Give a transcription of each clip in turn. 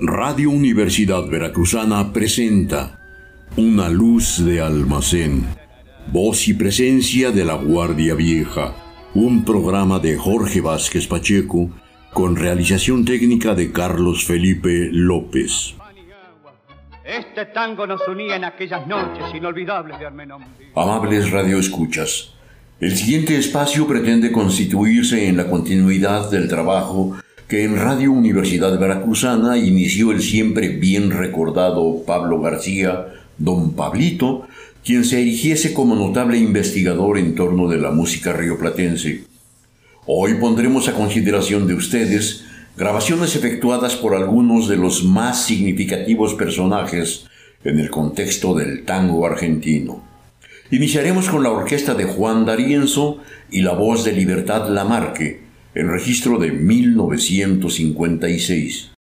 Radio Universidad Veracruzana presenta Una luz de almacén, voz y presencia de la Guardia Vieja, un programa de Jorge Vázquez Pacheco con realización técnica de Carlos Felipe López. Este tango nos unía en aquellas noches inolvidables de Amables radioescuchas, el siguiente espacio pretende constituirse en la continuidad del trabajo que en Radio Universidad Veracruzana inició el siempre bien recordado Pablo García, don Pablito, quien se erigiese como notable investigador en torno de la música rioplatense. Hoy pondremos a consideración de ustedes grabaciones efectuadas por algunos de los más significativos personajes en el contexto del tango argentino. Iniciaremos con la orquesta de Juan D'Arienzo y la voz de Libertad Lamarque, el registro de 1956.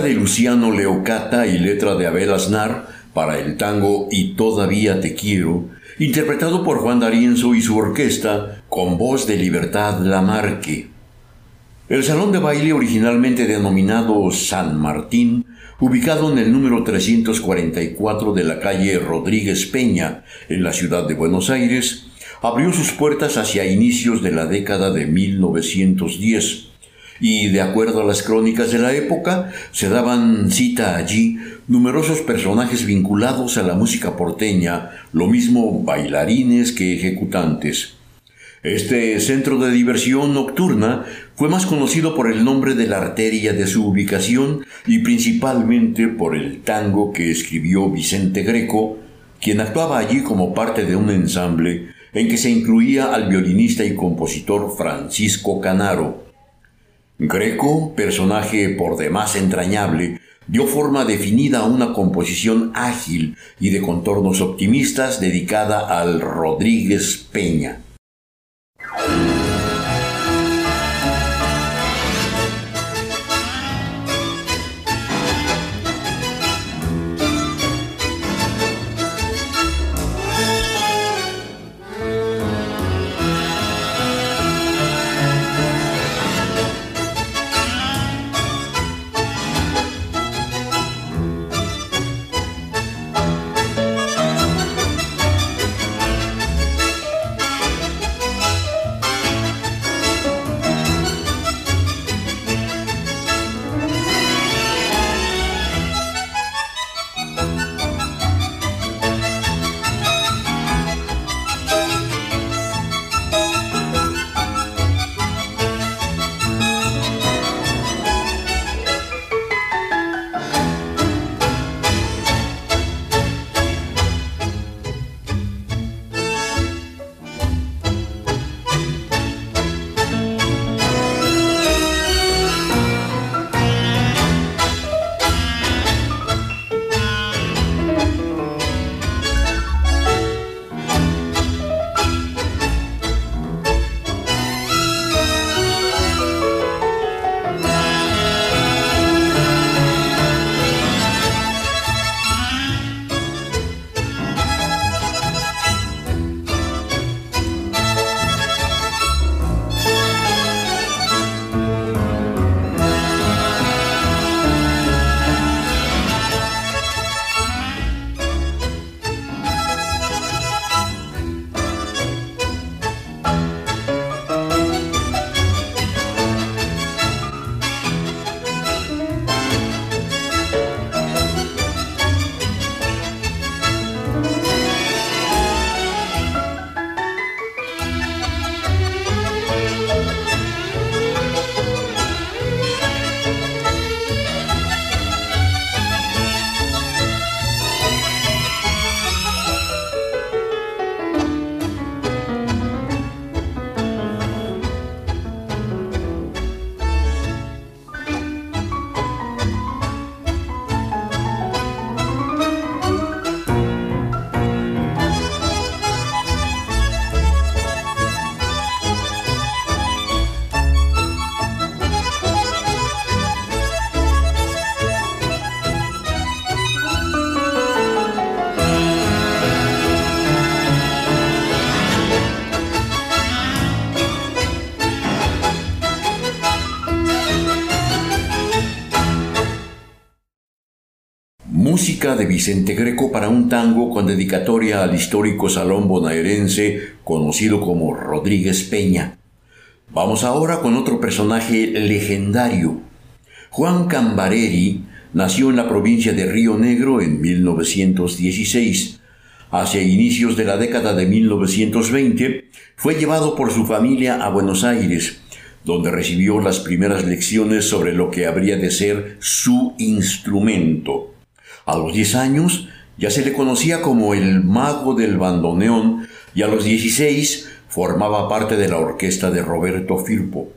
De Luciano Leocata y letra de Abel Aznar para el tango Y todavía te quiero, interpretado por Juan D'Arienzo y su orquesta con voz de Libertad Lamarque. El salón de baile originalmente denominado San Martín, ubicado en el número 344 de la calle Rodríguez Peña, en la ciudad de Buenos Aires, abrió sus puertas hacia inicios de la década de 1910 y de acuerdo a las crónicas de la época, se daban cita allí numerosos personajes vinculados a la música porteña, lo mismo bailarines que ejecutantes. Este centro de diversión nocturna fue más conocido por el nombre de la arteria de su ubicación y principalmente por el tango que escribió Vicente Greco, quien actuaba allí como parte de un ensamble en que se incluía al violinista y compositor Francisco Canaro. Greco, personaje por demás entrañable, dio forma definida a una composición ágil y de contornos optimistas dedicada al Rodríguez Peña. De Vicente Greco para un tango con dedicatoria al histórico salón bonaerense conocido como Rodríguez Peña. Vamos ahora con otro personaje legendario. Juan Cambareri nació en la provincia de Río Negro en 1916. Hacia inicios de la década de 1920, fue llevado por su familia a Buenos Aires, donde recibió las primeras lecciones sobre lo que habría de ser su instrumento. A los 10 años ya se le conocía como el mago del bandoneón y a los 16 formaba parte de la orquesta de Roberto Firpo.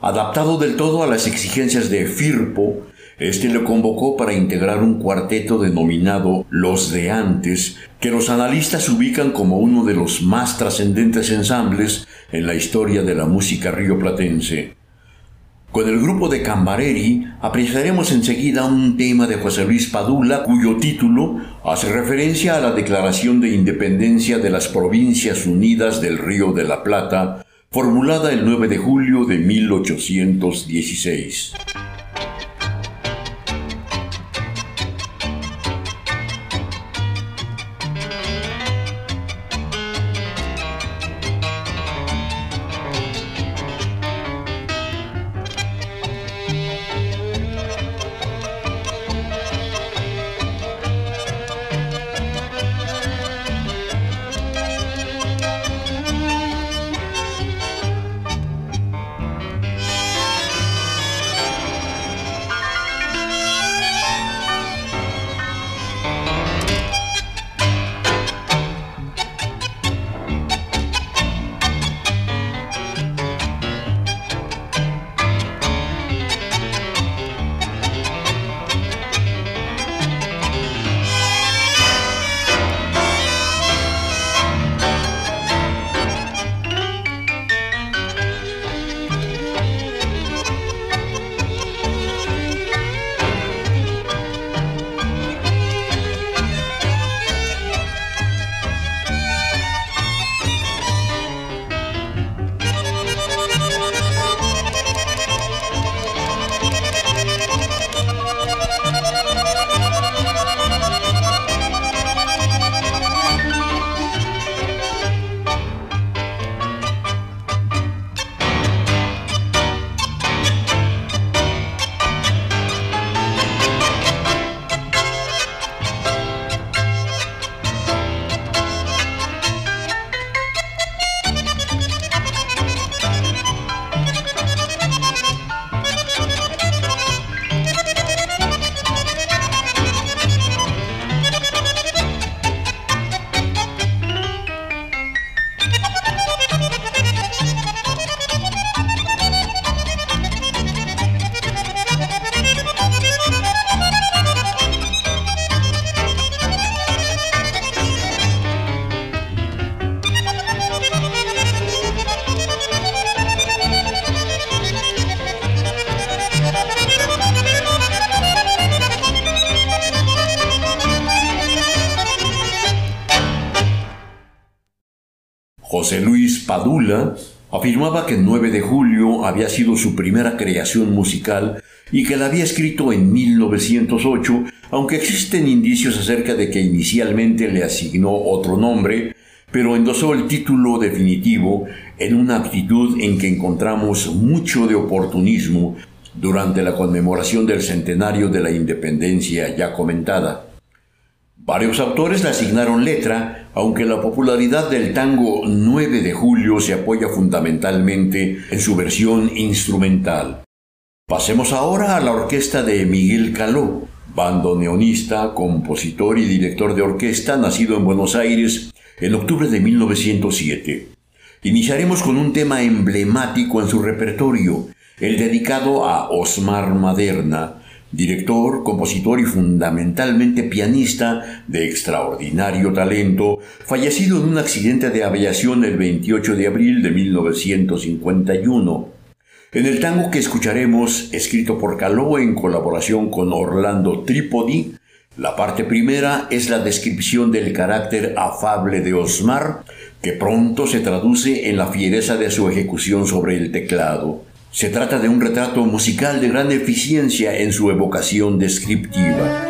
Adaptado del todo a las exigencias de Firpo, este le convocó para integrar un cuarteto denominado Los de Antes, que los analistas ubican como uno de los más trascendentes ensambles en la historia de la música rioplatense. Con el grupo de Cambareri apreciaremos enseguida un tema de José Luis Padula cuyo título hace referencia a la Declaración de Independencia de las Provincias Unidas del Río de la Plata, formulada el 9 de julio de 1816. José Luis Padula afirmaba que 9 de julio había sido su primera creación musical y que la había escrito en 1908, aunque existen indicios acerca de que inicialmente le asignó otro nombre, pero endosó el título definitivo en una actitud en que encontramos mucho de oportunismo durante la conmemoración del centenario de la independencia ya comentada. Varios autores le asignaron letra, aunque la popularidad del tango 9 de julio se apoya fundamentalmente en su versión instrumental. Pasemos ahora a la orquesta de Miguel Caló, bandoneonista, compositor y director de orquesta nacido en Buenos Aires en octubre de 1907. Iniciaremos con un tema emblemático en su repertorio, el dedicado a Osmar Maderna, director, compositor y fundamentalmente pianista de extraordinario talento, fallecido en un accidente de aviación el 28 de abril de 1951. En el tango que escucharemos, escrito por Caló en colaboración con Orlando Trípodi, la parte primera es la descripción del carácter afable de Osmar, que pronto se traduce en la fiereza de su ejecución sobre el teclado. Se trata de un retrato musical de gran eficiencia en su evocación descriptiva.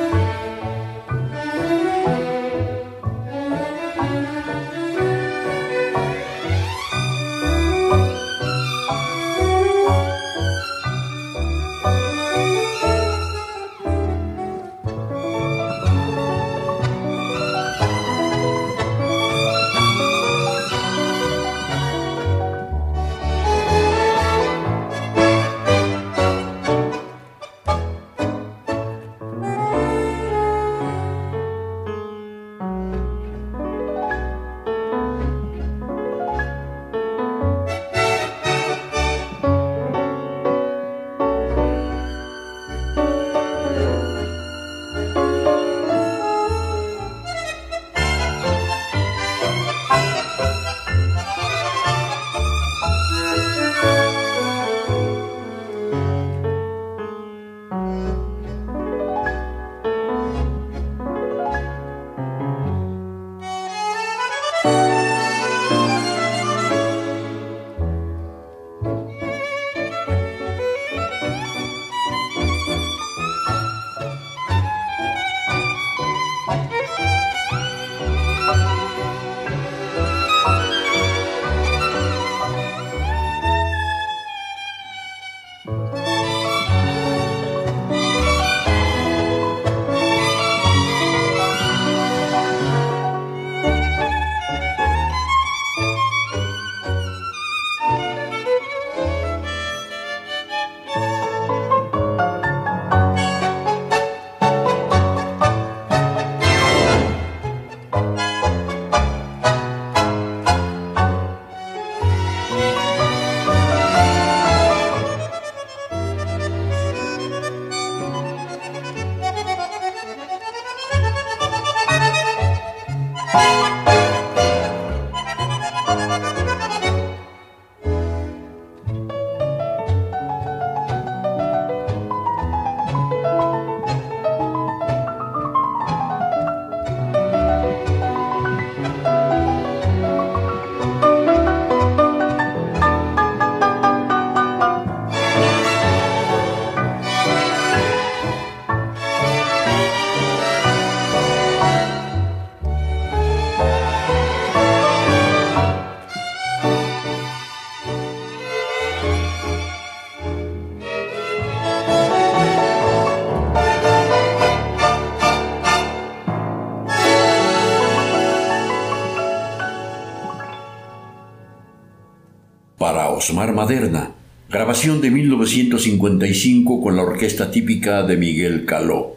Osmar Maderna, grabación de 1955 con la orquesta típica de Miguel Caló.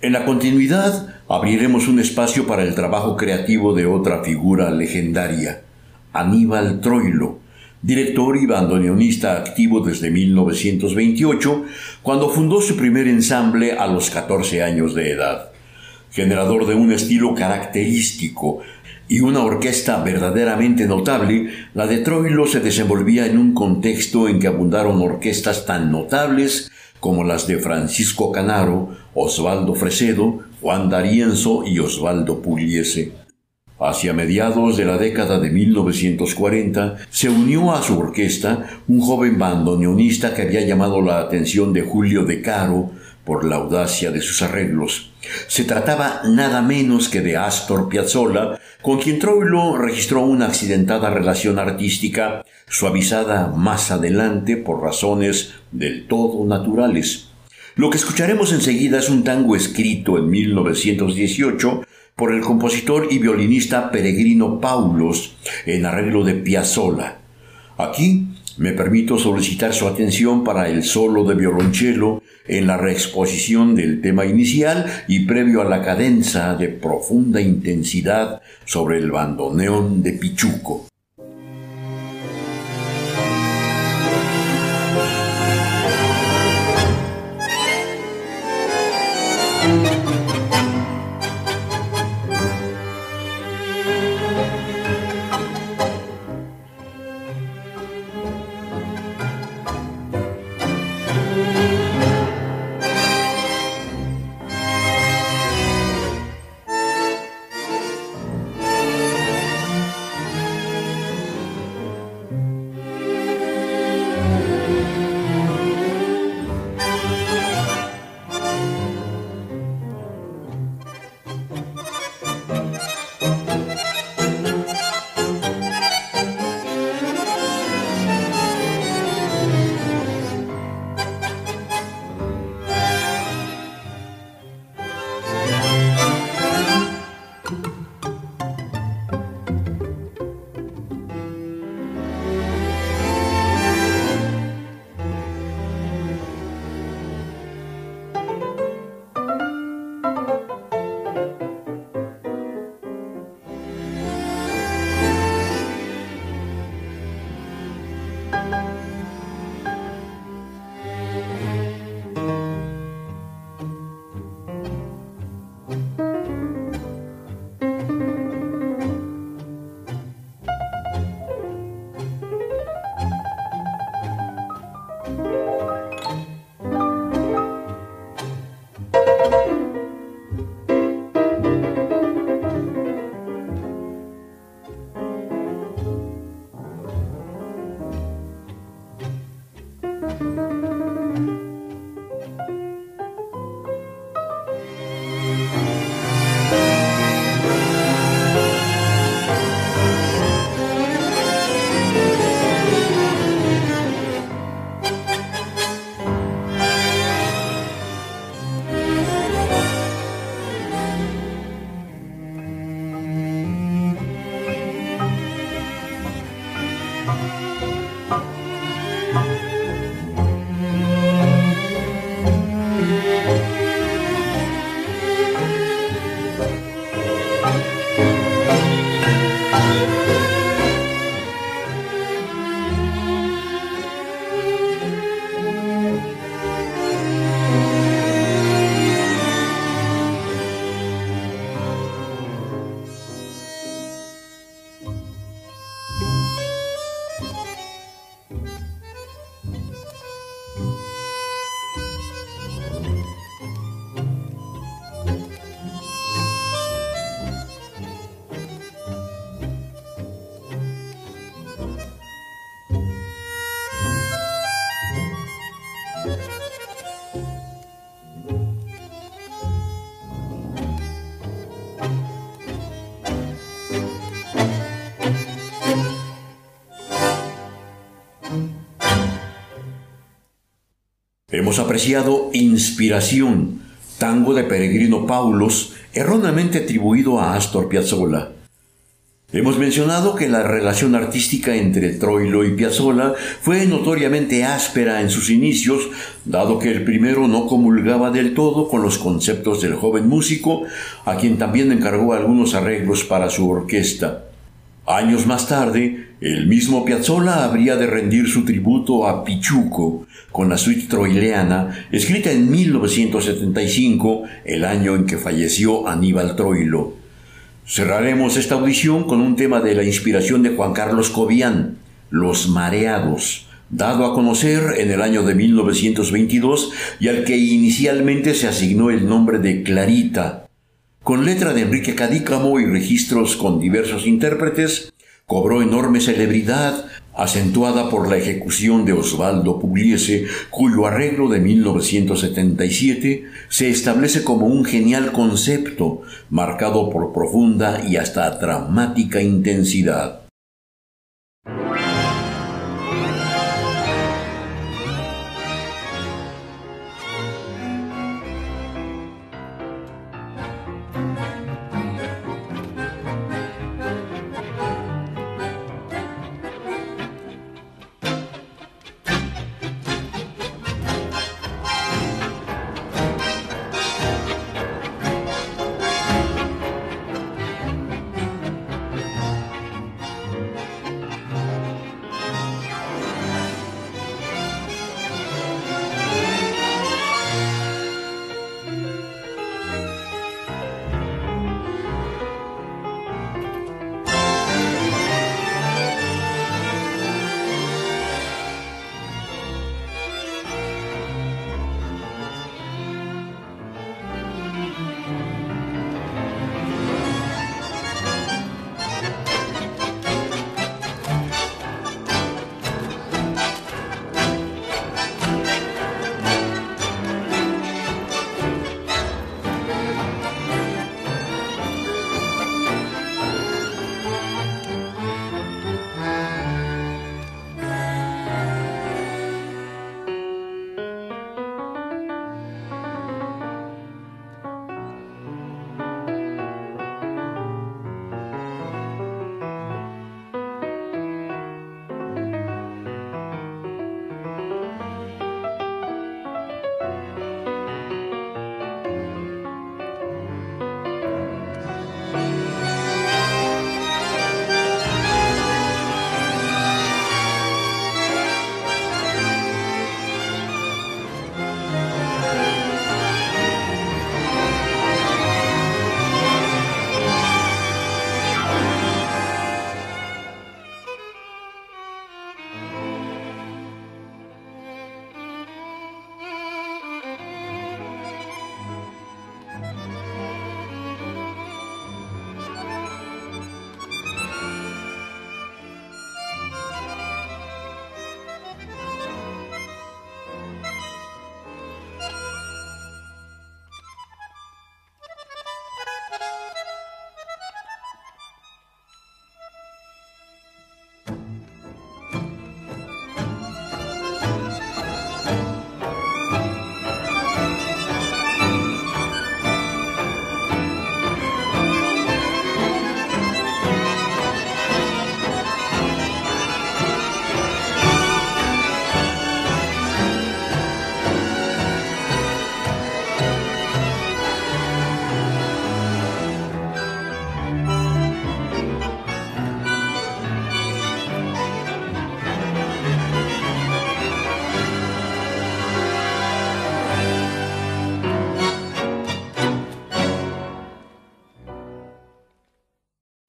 En la continuidad abriremos un espacio para el trabajo creativo de otra figura legendaria, Aníbal Troilo, director y bandoneonista activo desde 1928, cuando fundó su primer ensamble a los 14 años de edad. Generador de un estilo característico, y una orquesta verdaderamente notable, la de Troilo se desenvolvía en un contexto en que abundaron orquestas tan notables como las de Francisco Canaro, Osvaldo Fresedo, Juan D'Arienzo y Osvaldo Pugliese. Hacia mediados de la década de 1940 se unió a su orquesta un joven bandoneonista que había llamado la atención de Julio De Caro por la audacia de sus arreglos. Se trataba nada menos que de Astor Piazzolla, con quien Troilo registró una accidentada relación artística, suavizada más adelante por razones del todo naturales. Lo que escucharemos enseguida es un tango escrito en 1918 por el compositor y violinista Peregrino Paulos en arreglo de Piazzolla. Aquí me permito solicitar su atención para el solo de violonchelo en la reexposición del tema inicial y previo a la cadenza de profunda intensidad sobre el bandoneón de Pichuco. Hemos apreciado Inspiración, tango de Peregrino Paulos, erróneamente atribuido a Astor Piazzolla. Hemos mencionado que la relación artística entre Troilo y Piazzolla fue notoriamente áspera en sus inicios, dado que el primero no comulgaba del todo con los conceptos del joven músico, a quien también encargó algunos arreglos para su orquesta. Años más tarde, el mismo Piazzolla habría de rendir su tributo a Pichuco con la suite troileana, escrita en 1975, el año en que falleció Aníbal Troilo. Cerraremos esta audición con un tema de la inspiración de Juan Carlos Cobian, Los Mareados, dado a conocer en el año de 1922 y al que inicialmente se asignó el nombre de Clarita, Con letra de Enrique Cadícamo y registros con diversos intérpretes, cobró enorme celebridad, acentuada por la ejecución de Osvaldo Pugliese, cuyo arreglo de 1977 se establece como un genial concepto, marcado por profunda y hasta dramática intensidad.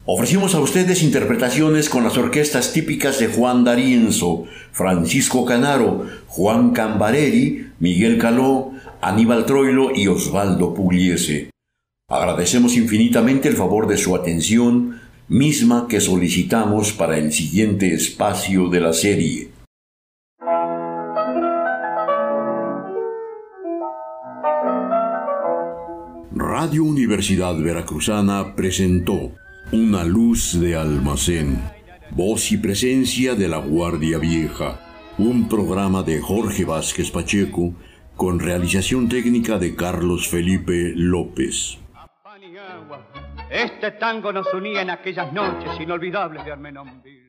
Ofrecimos a ustedes interpretaciones con las orquestas típicas de Juan D'Arienzo, Francisco Canaro, Juan Cambareri, Miguel Caló, Aníbal Troilo y Osvaldo Pugliese. Agradecemos infinitamente el favor de su atención, misma que solicitamos para el siguiente espacio de la serie. Radio Universidad Veracruzana presentó una luz de almacén. Voz y presencia de la Guardia Vieja. Un programa de Jorge Vázquez Pacheco con realización técnica de Carlos Felipe López. Este tango nos unía en aquellas noches inolvidables de Armenonville.